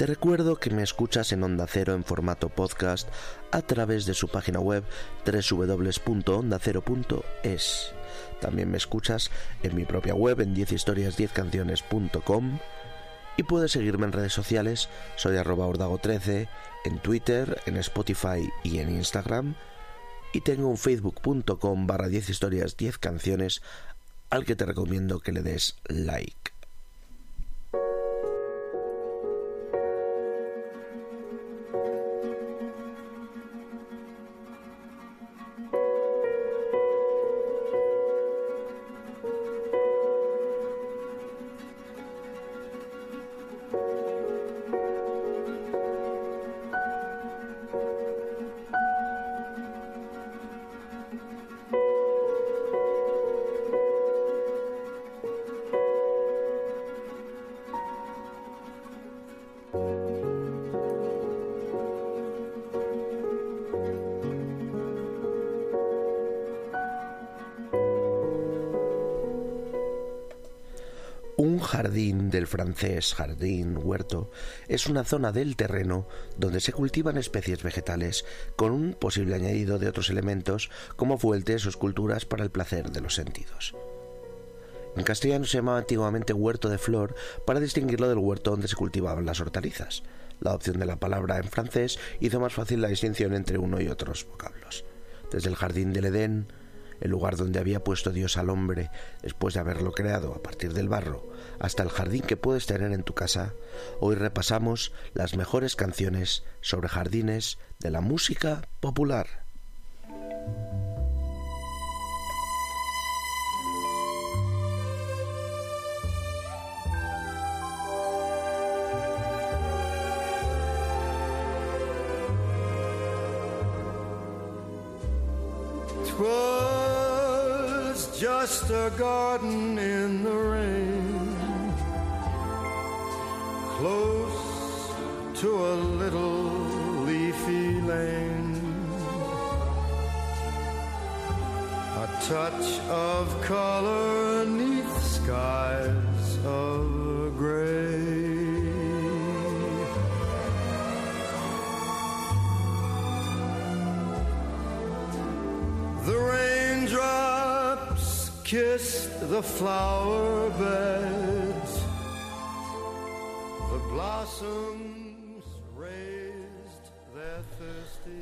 Te recuerdo que me escuchas en Onda Cero en formato podcast a través de su página web www.ondacero.es. También me escuchas en mi propia web en 10historias10canciones.com y puedes seguirme en redes sociales, soy arroba ordago13, en Twitter, en Spotify y en Instagram y tengo un facebook.com barra 10 historias 10 canciones al que te recomiendo que le des like. Jardín del francés jardín huerto es una zona del terreno donde se cultivan especies vegetales con un posible añadido de otros elementos como fuentes o esculturas para el placer de los sentidos. En castellano se llamaba antiguamente huerto de flor para distinguirlo del huerto donde se cultivaban las hortalizas. La opción de la palabra en francés hizo más fácil la distinción entre uno y otros vocablos. Desde el jardín del Edén, el lugar donde había puesto Dios al hombre después de haberlo creado a partir del barro, hasta el jardín que puedes tener en tu casa, hoy repasamos las mejores canciones sobre jardines de la música popular.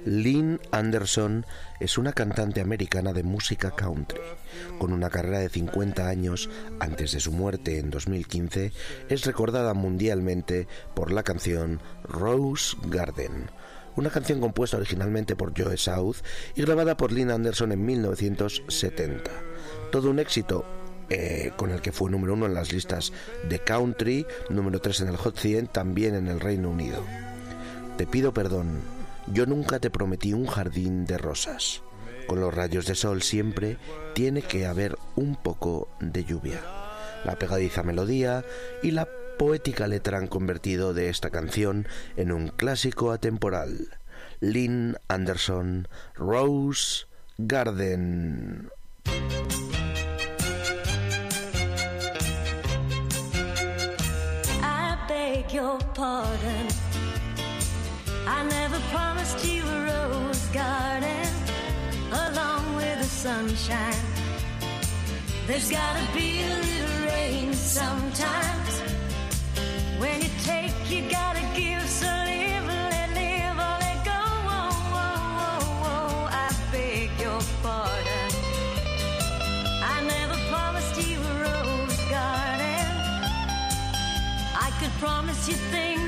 Lynn Anderson es una cantante americana de música country. Con una carrera de 50 años antes de su muerte en 2015, es recordada mundialmente por la canción Rose Garden, una canción compuesta originalmente por Joe South y grabada por Lynn Anderson en 1970. Todo un éxito eh, con el que fue número uno en las listas de country, número 3 en el Hot 100, también en el Reino Unido. Te pido perdón, yo nunca te prometí un jardín de rosas. Con los rayos de sol siempre tiene que haber un poco de lluvia. La pegadiza melodía y la poética letra han convertido de esta canción en un clásico atemporal. Lynn Anderson, Rose Garden. Your pardon. I never promised you a rose garden along with the sunshine. There's gotta be a little rain sometimes. Promise you things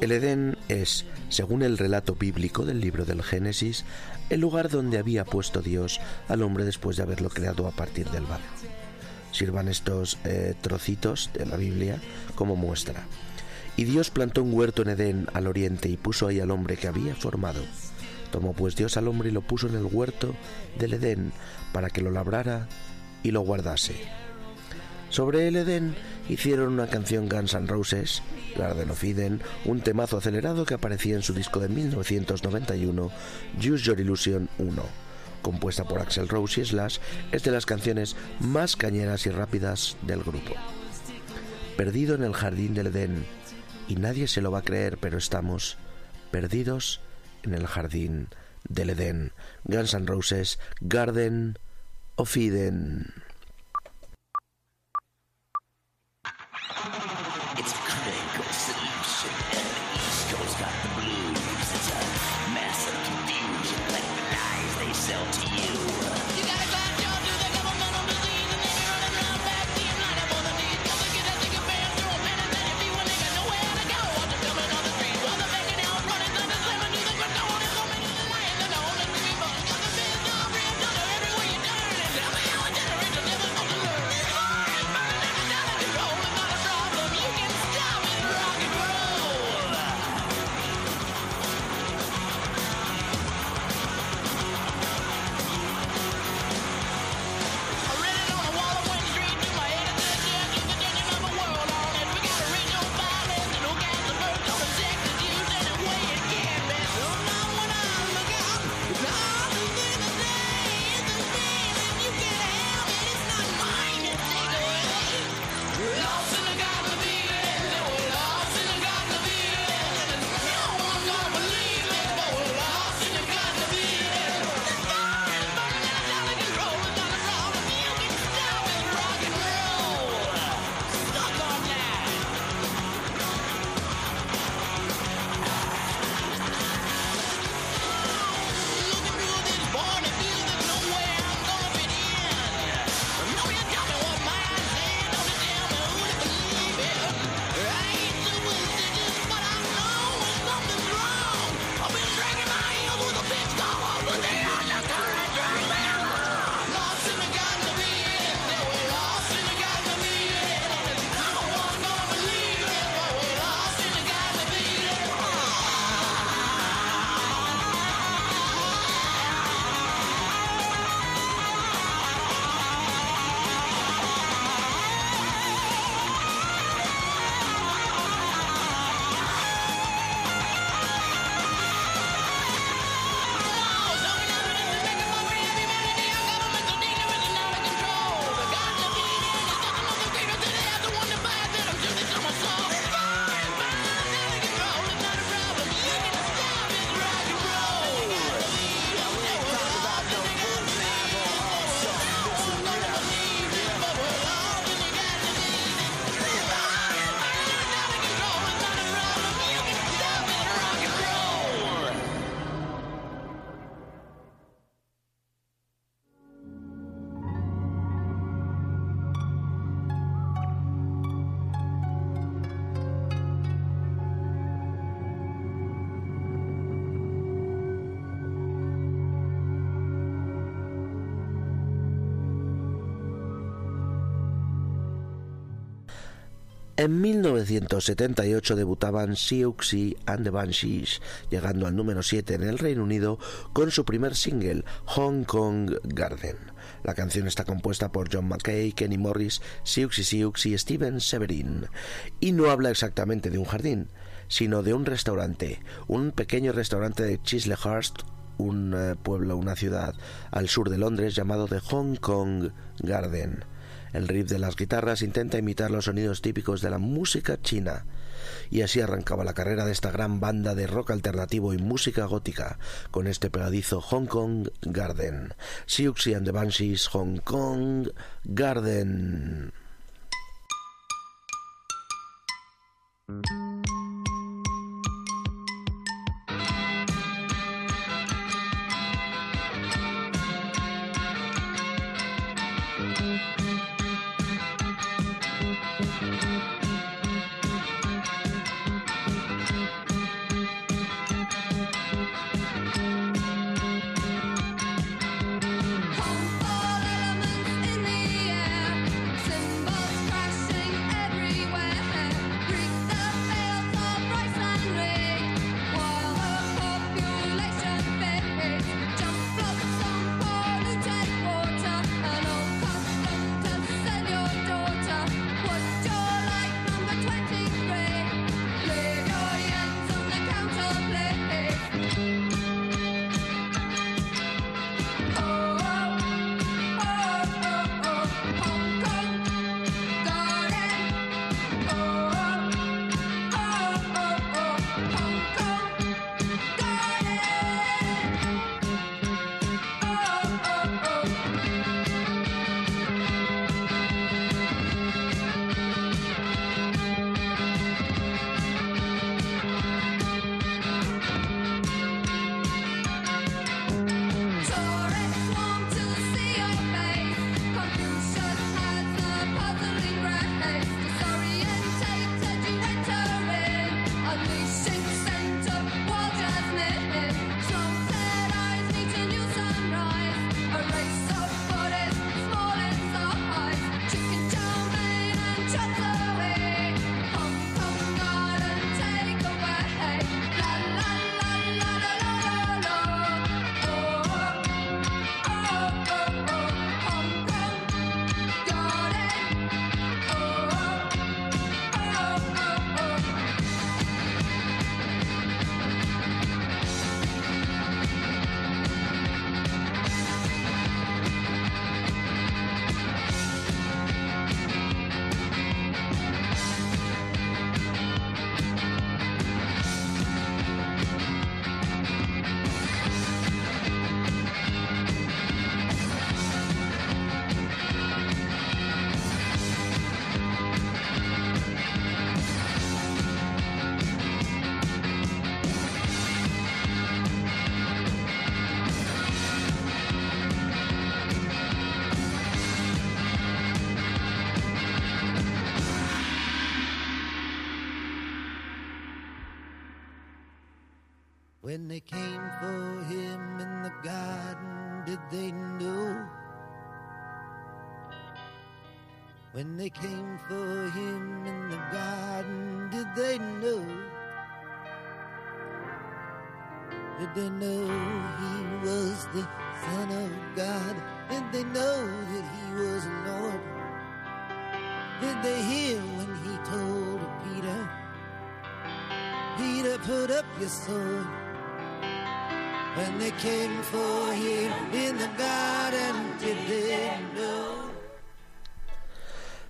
El Edén es, según el relato bíblico del libro del Génesis, el lugar donde había puesto Dios al hombre después de haberlo creado a partir del barro. Sirvan estos eh, trocitos de la Biblia como muestra. Y Dios plantó un huerto en Edén al oriente y puso ahí al hombre que había formado. Tomó pues Dios al hombre y lo puso en el huerto del Edén para que lo labrara y lo guardase. Sobre el Edén hicieron una canción Guns N' Roses, Garden of Eden, un temazo acelerado que aparecía en su disco de 1991, Use Your Illusion 1. Compuesta por Axel Rose y Slash, es de las canciones más cañeras y rápidas del grupo. Perdido en el jardín del Edén, y nadie se lo va a creer, pero estamos perdidos en el jardín del Edén. Guns N' Roses, Garden of Eden. En 1978 debutaban Siouxsie and the Banshees, llegando al número 7 en el Reino Unido con su primer single, Hong Kong Garden. La canción está compuesta por John McKay, Kenny Morris, Siouxsie Sioux y Steven Severin, y no habla exactamente de un jardín, sino de un restaurante, un pequeño restaurante de Chislehurst, un eh, pueblo, una ciudad al sur de Londres llamado The Hong Kong Garden. El riff de las guitarras intenta imitar los sonidos típicos de la música china. Y así arrancaba la carrera de esta gran banda de rock alternativo y música gótica, con este pegadizo Hong Kong Garden. Siouxsie and the Banshees Hong Kong Garden.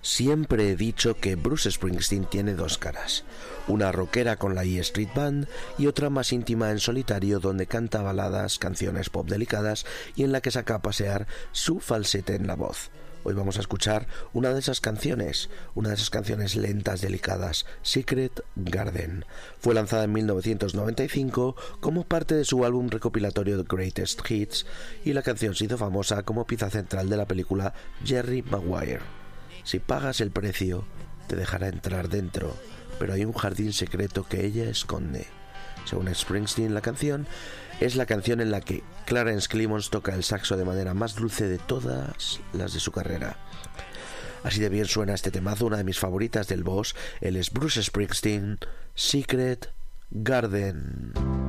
Siempre he dicho que Bruce Springsteen tiene dos caras, una rockera con la E Street Band y otra más íntima en solitario donde canta baladas, canciones pop delicadas y en la que saca a pasear su falsete en la voz. Hoy vamos a escuchar una de esas canciones, una de esas canciones lentas, delicadas, Secret Garden. Fue lanzada en 1995 como parte de su álbum recopilatorio The Greatest Hits y la canción se hizo famosa como pieza central de la película Jerry Maguire. Si pagas el precio, te dejará entrar dentro, pero hay un jardín secreto que ella esconde. Según Springsteen, la canción es la canción en la que Clarence Clemons toca el saxo de manera más dulce de todas las de su carrera. Así de bien suena este temazo, una de mis favoritas del boss, el es Bruce Springsteen, Secret Garden.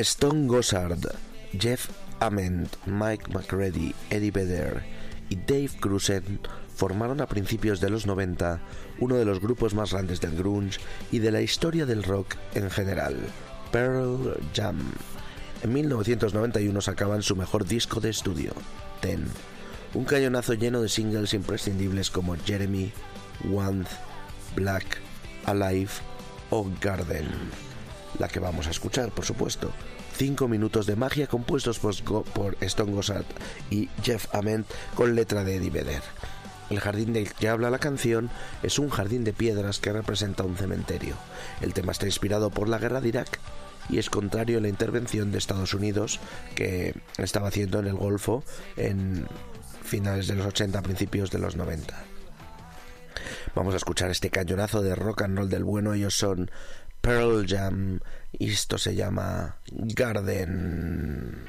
Stone Gossard, Jeff Ament, Mike McCready, Eddie Vedder y Dave Grusin formaron a principios de los 90 uno de los grupos más grandes del grunge y de la historia del rock en general, Pearl Jam. En 1991 sacaban su mejor disco de estudio, Ten, un cañonazo lleno de singles imprescindibles como Jeremy, One, Black, Alive o Garden. La que vamos a escuchar, por supuesto. Cinco minutos de magia compuestos por, por Stone Gossard y Jeff Ament con letra de Eddie Vedder. El jardín del que habla la canción es un jardín de piedras que representa un cementerio. El tema está inspirado por la guerra de Irak y es contrario a la intervención de Estados Unidos que estaba haciendo en el Golfo en finales de los 80, principios de los 90. Vamos a escuchar este cañonazo de rock and roll del bueno. Ellos son Pearl Jam esto se llama Garden.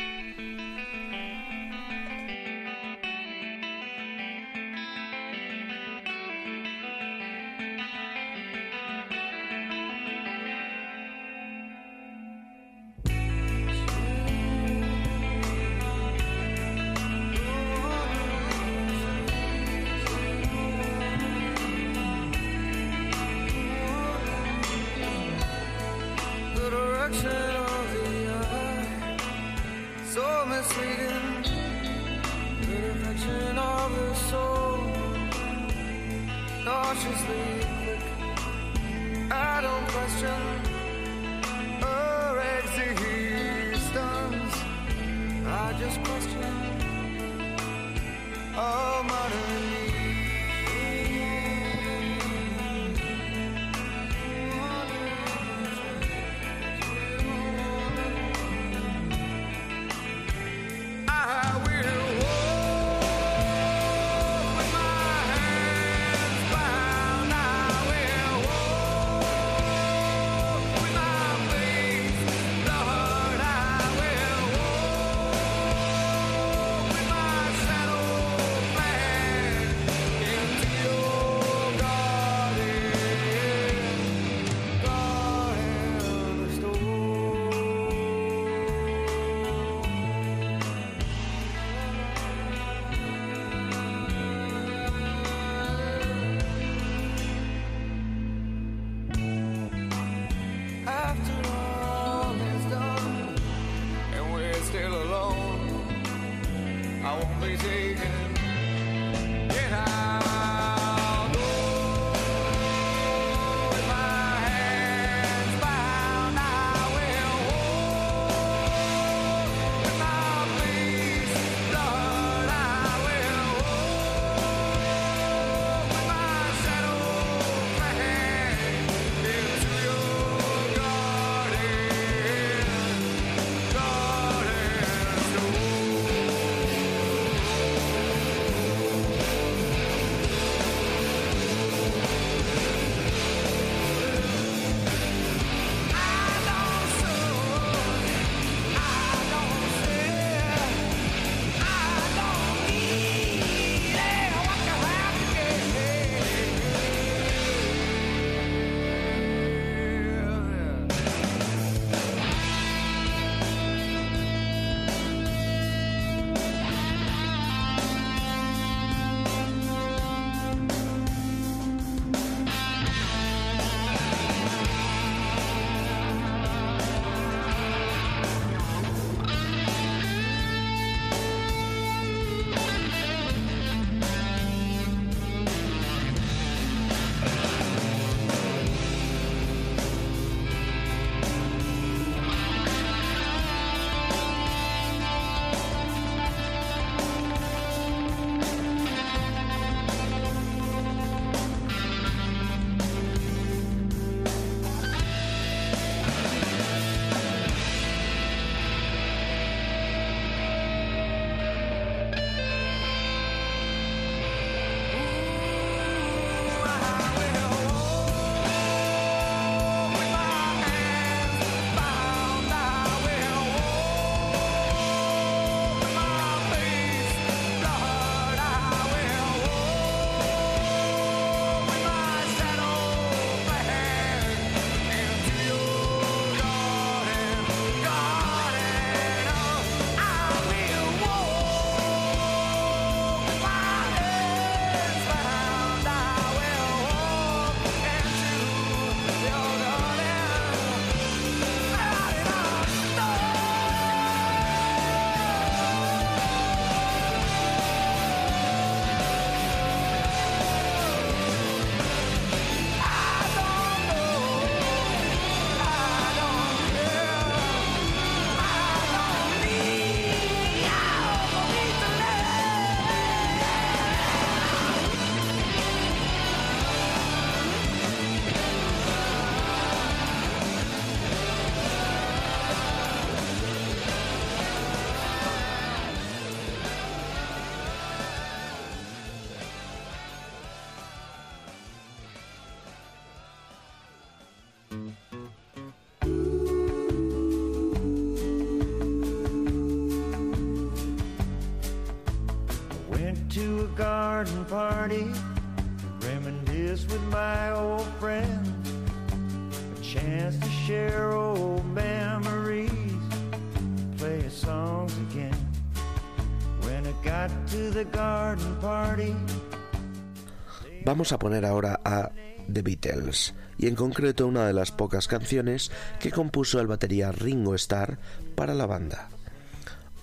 Vamos a poner ahora a The Beatles, y en concreto una de las pocas canciones que compuso el batería Ringo Starr para la banda.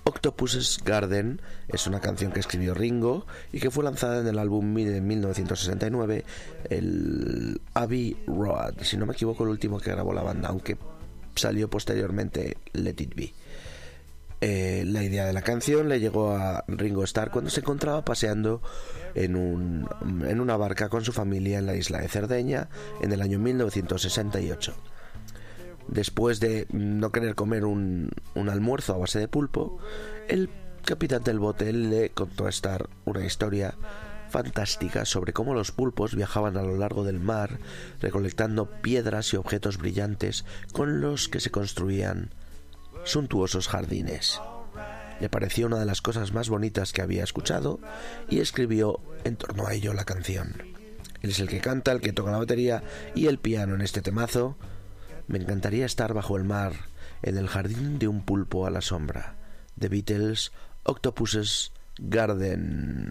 Octopus's Garden es una canción que escribió Ringo y que fue lanzada en el álbum de 1969, el Abbey Road, si no me equivoco el último que grabó la banda, aunque salió posteriormente Let It Be. Eh, la idea de la canción le llegó a Ringo Starr cuando se encontraba paseando en, un, en una barca con su familia en la isla de Cerdeña en el año 1968. Después de no querer comer un, un almuerzo a base de pulpo, el capitán del bote le contó a Starr una historia fantástica sobre cómo los pulpos viajaban a lo largo del mar recolectando piedras y objetos brillantes con los que se construían suntuosos jardines. Le pareció una de las cosas más bonitas que había escuchado y escribió en torno a ello la canción. Él es el que canta, el que toca la batería y el piano en este temazo. Me encantaría estar bajo el mar, en el jardín de un pulpo a la sombra. The Beatles, Octopus's Garden.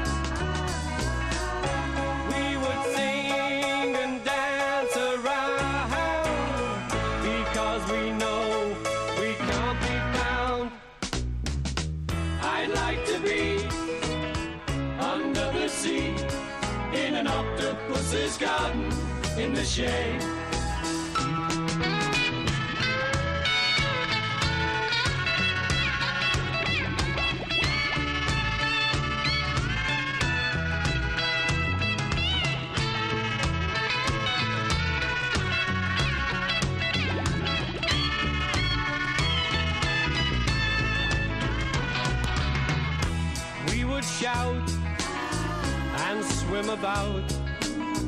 In the shade. We would shout and swim about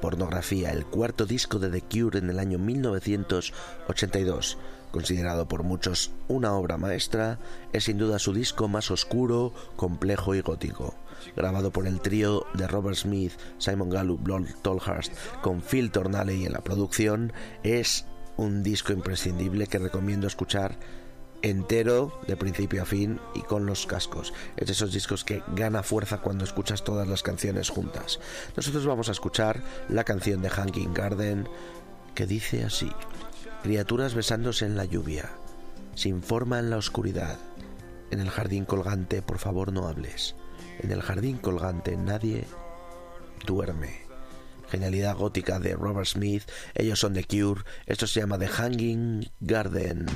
Pornografía, el cuarto disco de The Cure en el año 1982. Considerado por muchos una obra maestra, es sin duda su disco más oscuro, complejo y gótico. Grabado por el trío de Robert Smith, Simon Gallup, Lord Tolhurst, con Phil Tornalley en la producción, es un disco imprescindible que recomiendo escuchar entero de principio a fin y con los cascos. Es de esos discos que gana fuerza cuando escuchas todas las canciones juntas. Nosotros vamos a escuchar la canción de Hanging Garden que dice así: Criaturas besándose en la lluvia, sin forma en la oscuridad. En el jardín colgante, por favor, no hables. En el jardín colgante nadie duerme. Genialidad gótica de Robert Smith. Ellos son The Cure. Esto se llama The Hanging Garden.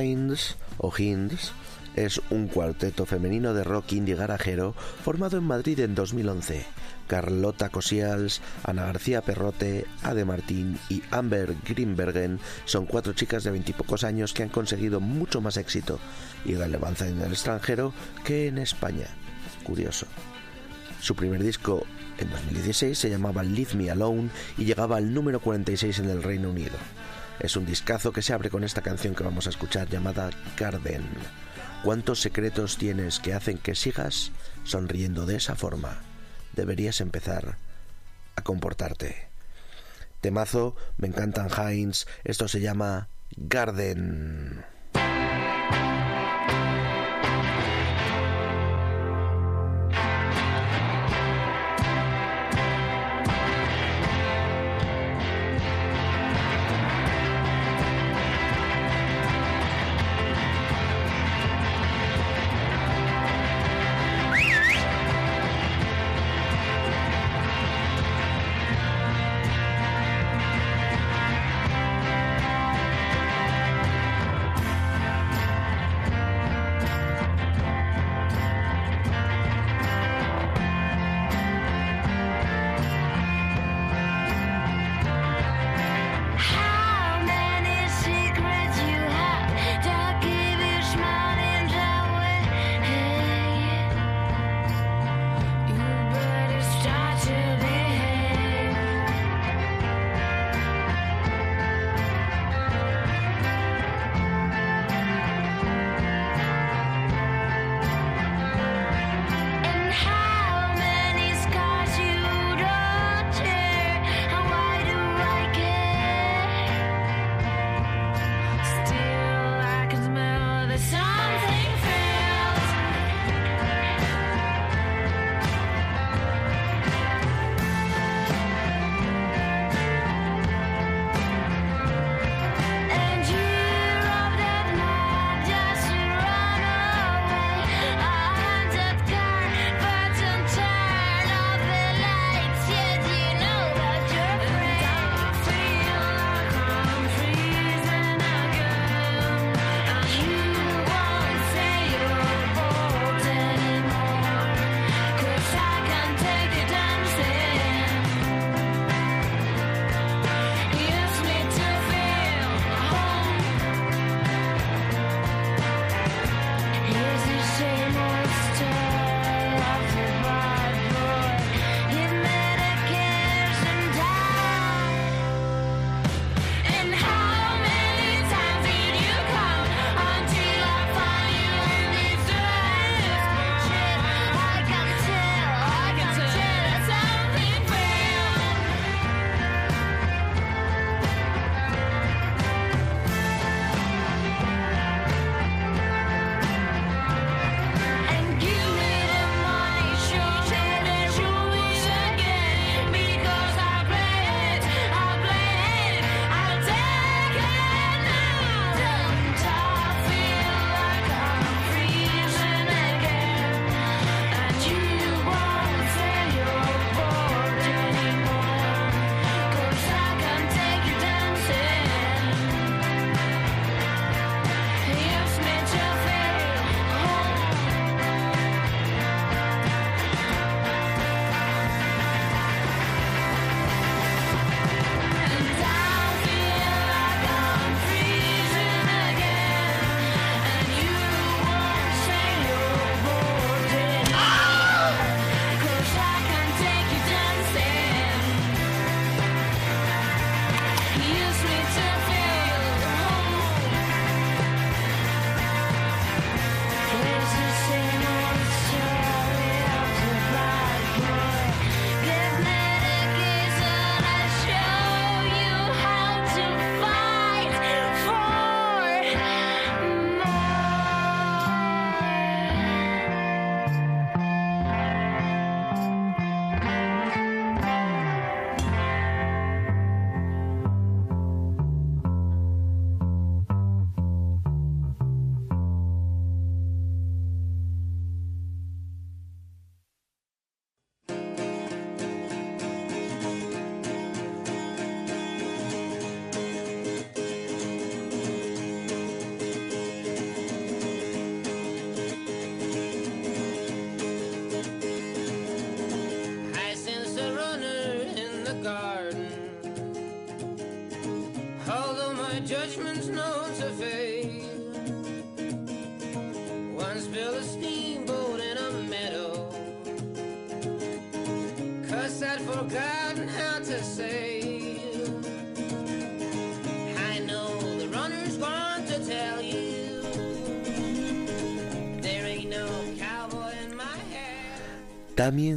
Heinz o Hinds es un cuarteto femenino de rock indie garajero formado en Madrid en 2011. Carlota Cosials, Ana García Perrote, Ade Martín y Amber Greenbergen son cuatro chicas de veintipocos años que han conseguido mucho más éxito y relevancia en el extranjero que en España. Curioso. Su primer disco en 2016 se llamaba Leave Me Alone y llegaba al número 46 en el Reino Unido. Es un discazo que se abre con esta canción que vamos a escuchar llamada Garden. ¿Cuántos secretos tienes que hacen que sigas sonriendo de esa forma? Deberías empezar a comportarte. Temazo, me encantan Heinz, esto se llama Garden.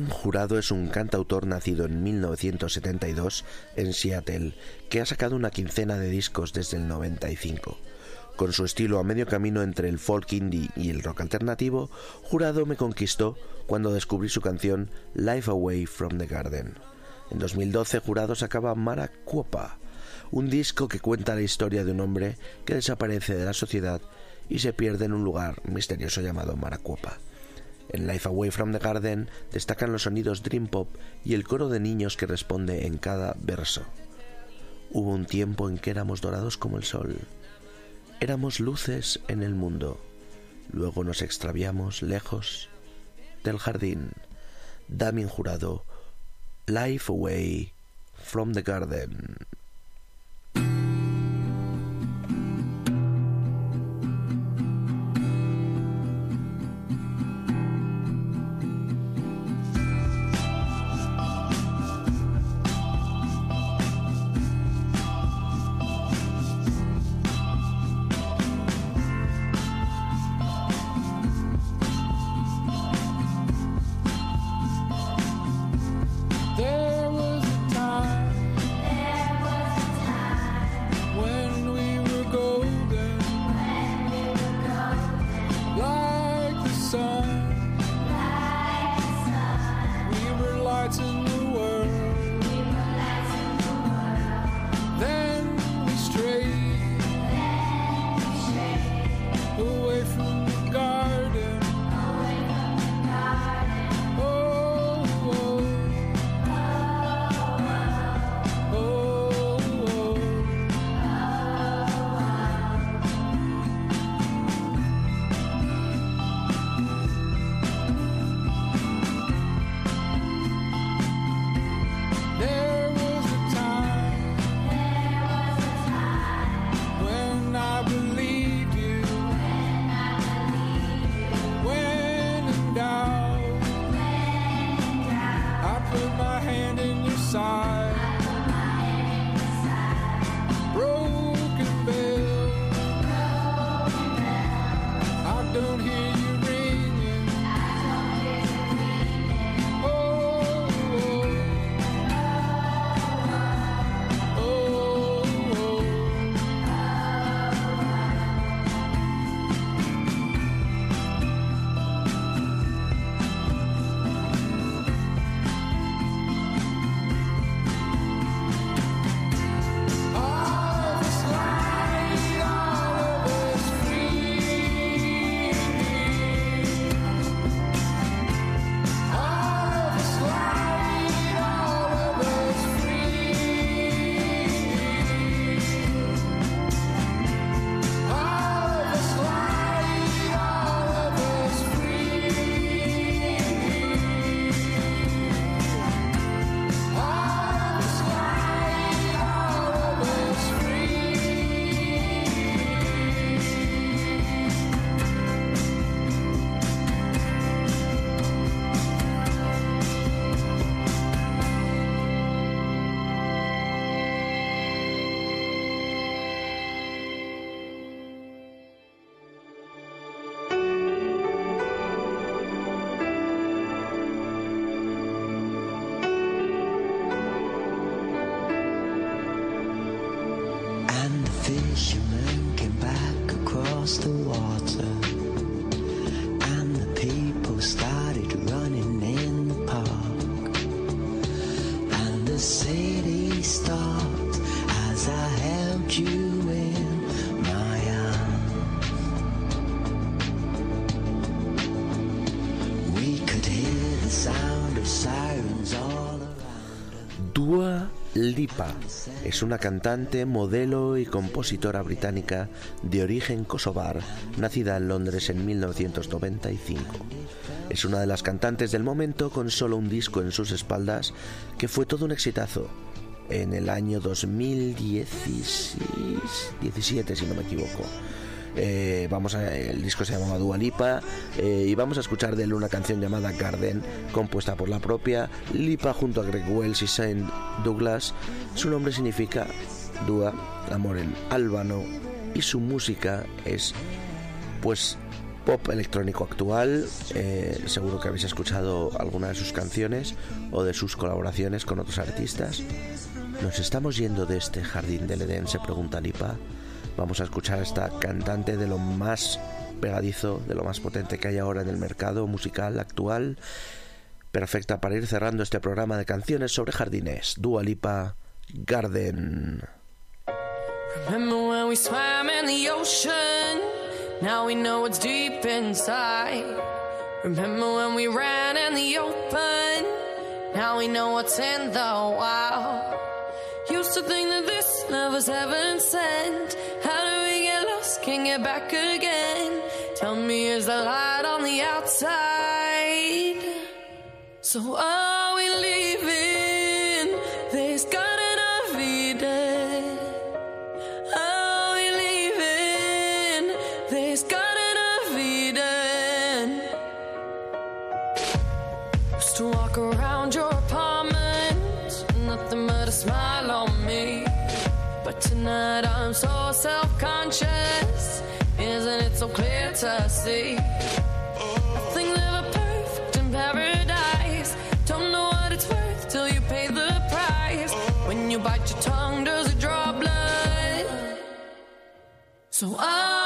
Jurado es un cantautor nacido en 1972 en Seattle, que ha sacado una quincena de discos desde el 95. Con su estilo a medio camino entre el folk indie y el rock alternativo, Jurado me conquistó cuando descubrí su canción Life Away from the Garden. En 2012 Jurado sacaba Maracuopa, un disco que cuenta la historia de un hombre que desaparece de la sociedad y se pierde en un lugar misterioso llamado Maracuopa. En Life Away from the Garden destacan los sonidos dream pop y el coro de niños que responde en cada verso. Hubo un tiempo en que éramos dorados como el sol. Éramos luces en el mundo. Luego nos extraviamos lejos del jardín. Damien Jurado, Life Away from the Garden. Lipa es una cantante, modelo y compositora británica de origen kosovar, nacida en Londres en 1995. Es una de las cantantes del momento con solo un disco en sus espaldas que fue todo un exitazo. en el año 2017, si no me equivoco. Eh, vamos a, el disco se llamaba Dua Lipa eh, y vamos a escuchar de él una canción llamada Garden, compuesta por la propia Lipa junto a Greg Wells y Saint Douglas. Su nombre significa Dua, amor en albano, y su música es, pues, pop electrónico actual. Eh, seguro que habéis escuchado alguna de sus canciones o de sus colaboraciones con otros artistas. ¿Nos estamos yendo de este jardín del Edén? Se pregunta Lipa. Vamos a escuchar a esta cantante de lo más pegadizo, de lo más potente que hay ahora en el mercado musical actual. Perfecta para ir cerrando este programa de canciones sobre jardines. Dua Lipa, Garden. Remember when we swam in the ocean? Now we know what's deep inside. Remember when we ran in the open? Now we know what's in the wild. Used to think that this love was heaven sent. We get back again. Tell me, is the light on the outside? So are tonight I'm so self conscious. Isn't it so clear to see? Things never perfect in paradise. Don't know what it's worth till you pay the price. When you bite your tongue, does it draw blood? So are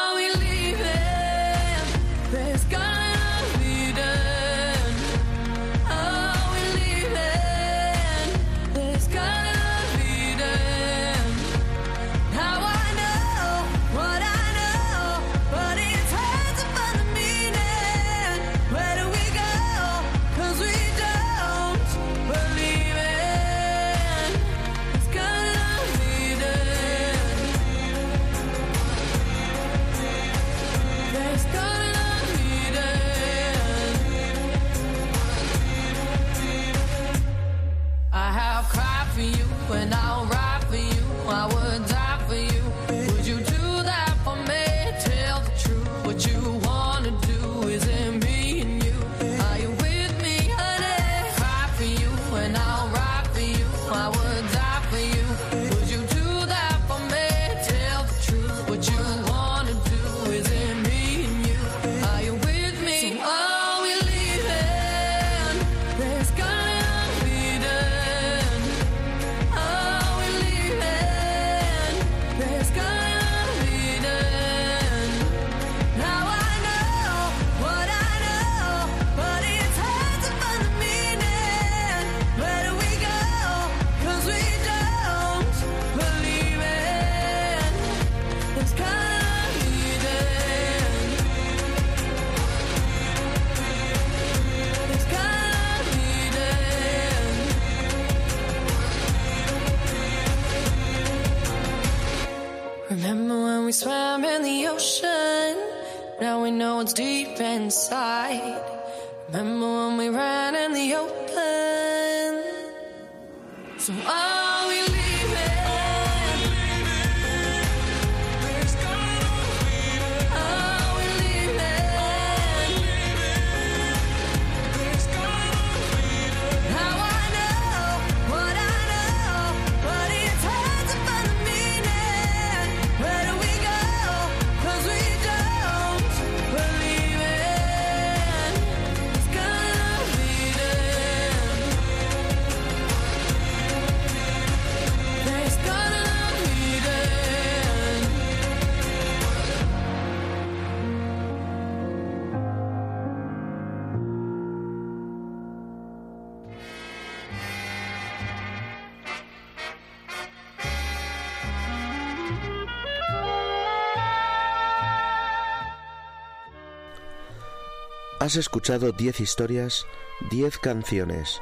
Has escuchado 10 historias, 10 canciones.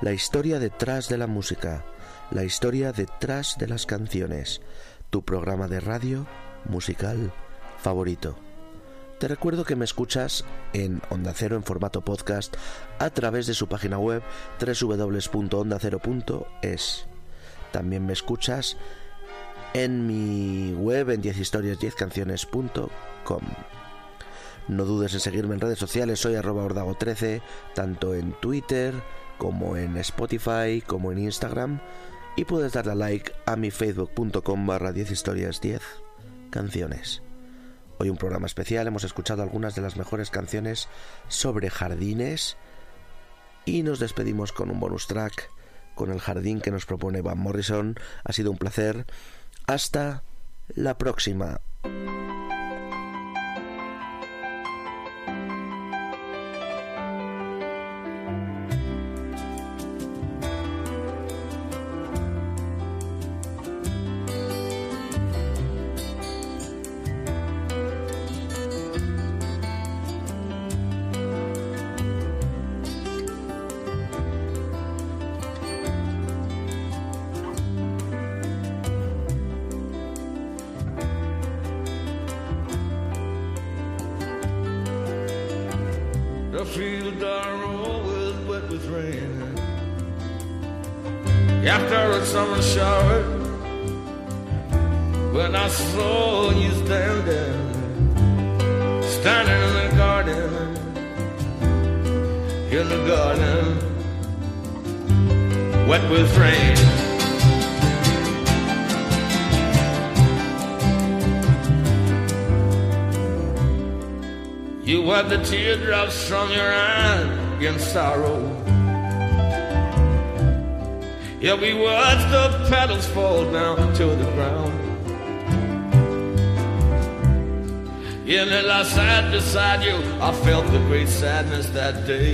La historia detrás de la música, la historia detrás de las canciones. Tu programa de radio musical favorito. Te recuerdo que me escuchas en Onda Cero en formato podcast a través de su página web www.ondacero.es. También me escuchas en mi web en 10historias10canciones.com. No dudes en seguirme en redes sociales, soy arroba ordago13, tanto en Twitter como en Spotify, como en Instagram. Y puedes darle a like a mi facebook.com barra 10 historias 10 canciones. Hoy un programa especial, hemos escuchado algunas de las mejores canciones sobre jardines y nos despedimos con un bonus track con el jardín que nos propone Van Morrison. Ha sido un placer. Hasta la próxima. Fields are always wet with rain. After a summer shower, when I saw you standing, standing in the garden, in the garden, wet with rain. You wipe the teardrops from your eyes in sorrow. Yeah, we watched the petals fall down to the ground. Yeah, and I sat beside you, I felt the great sadness that day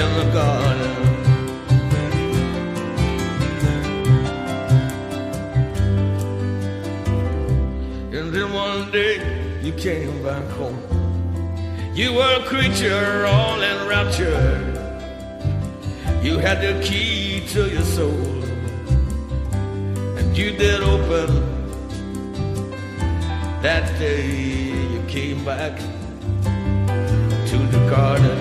in the garden. And then one day you came back home. You were a creature all enraptured. You had the key to your soul. And you did open that day you came back to the garden.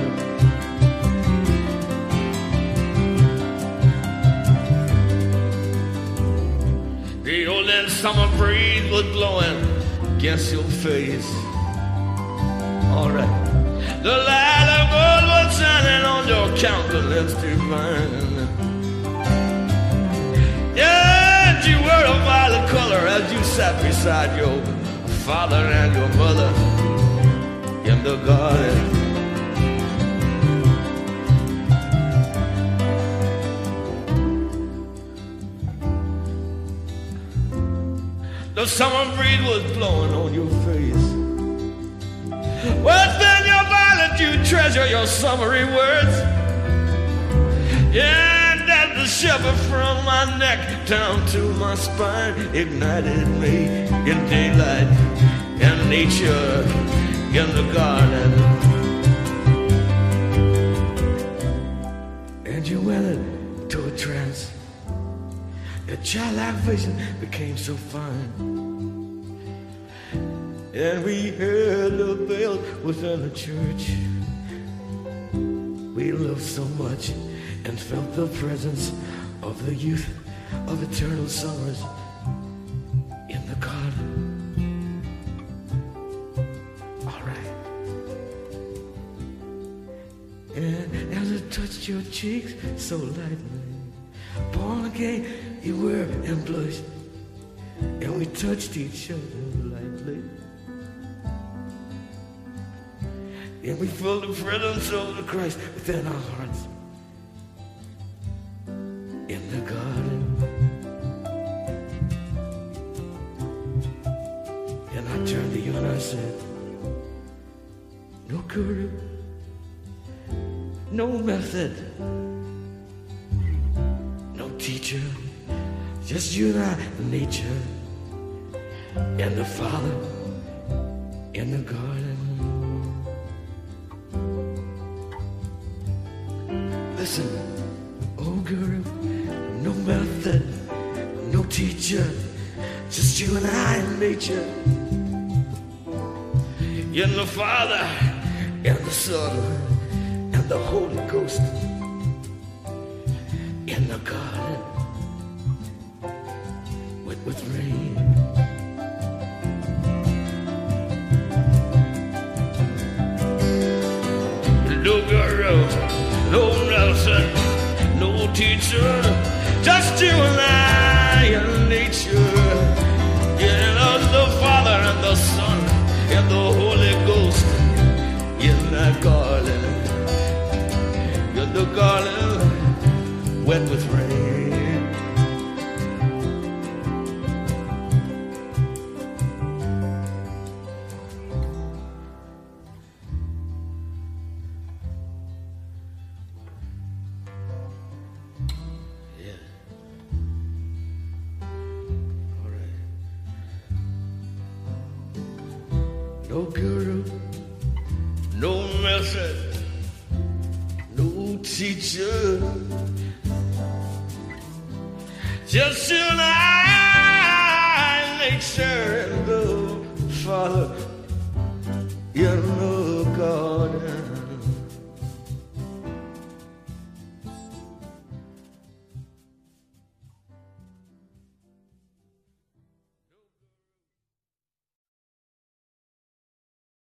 The old summer breeze was blowing against your face. Alright. The light of gold was shining on your countenance divine. Yeah, you were a violet color as you sat beside your father and your mother in the garden. The summer breeze was blowing on your face. Within your violet, you treasure your summery words. And as the shiver from my neck down to my spine ignited me in daylight and nature in the garden. And you went into a trance. Your childlike vision became so fine. And we heard the bell within the church. We loved so much and felt the presence of the youth of eternal summers in the garden. All right. And as it touched your cheeks so lightly, born again you were and blushed, and we touched each other And we felt the presence of the Christ within our hearts. In the garden. And I turned to you and I said, No guru, no method, no teacher, just you and I, nature, and the Father in the garden. Listen, oh girl, no method, no teacher, just you and I in nature. In the Father and the Son and the Holy Ghost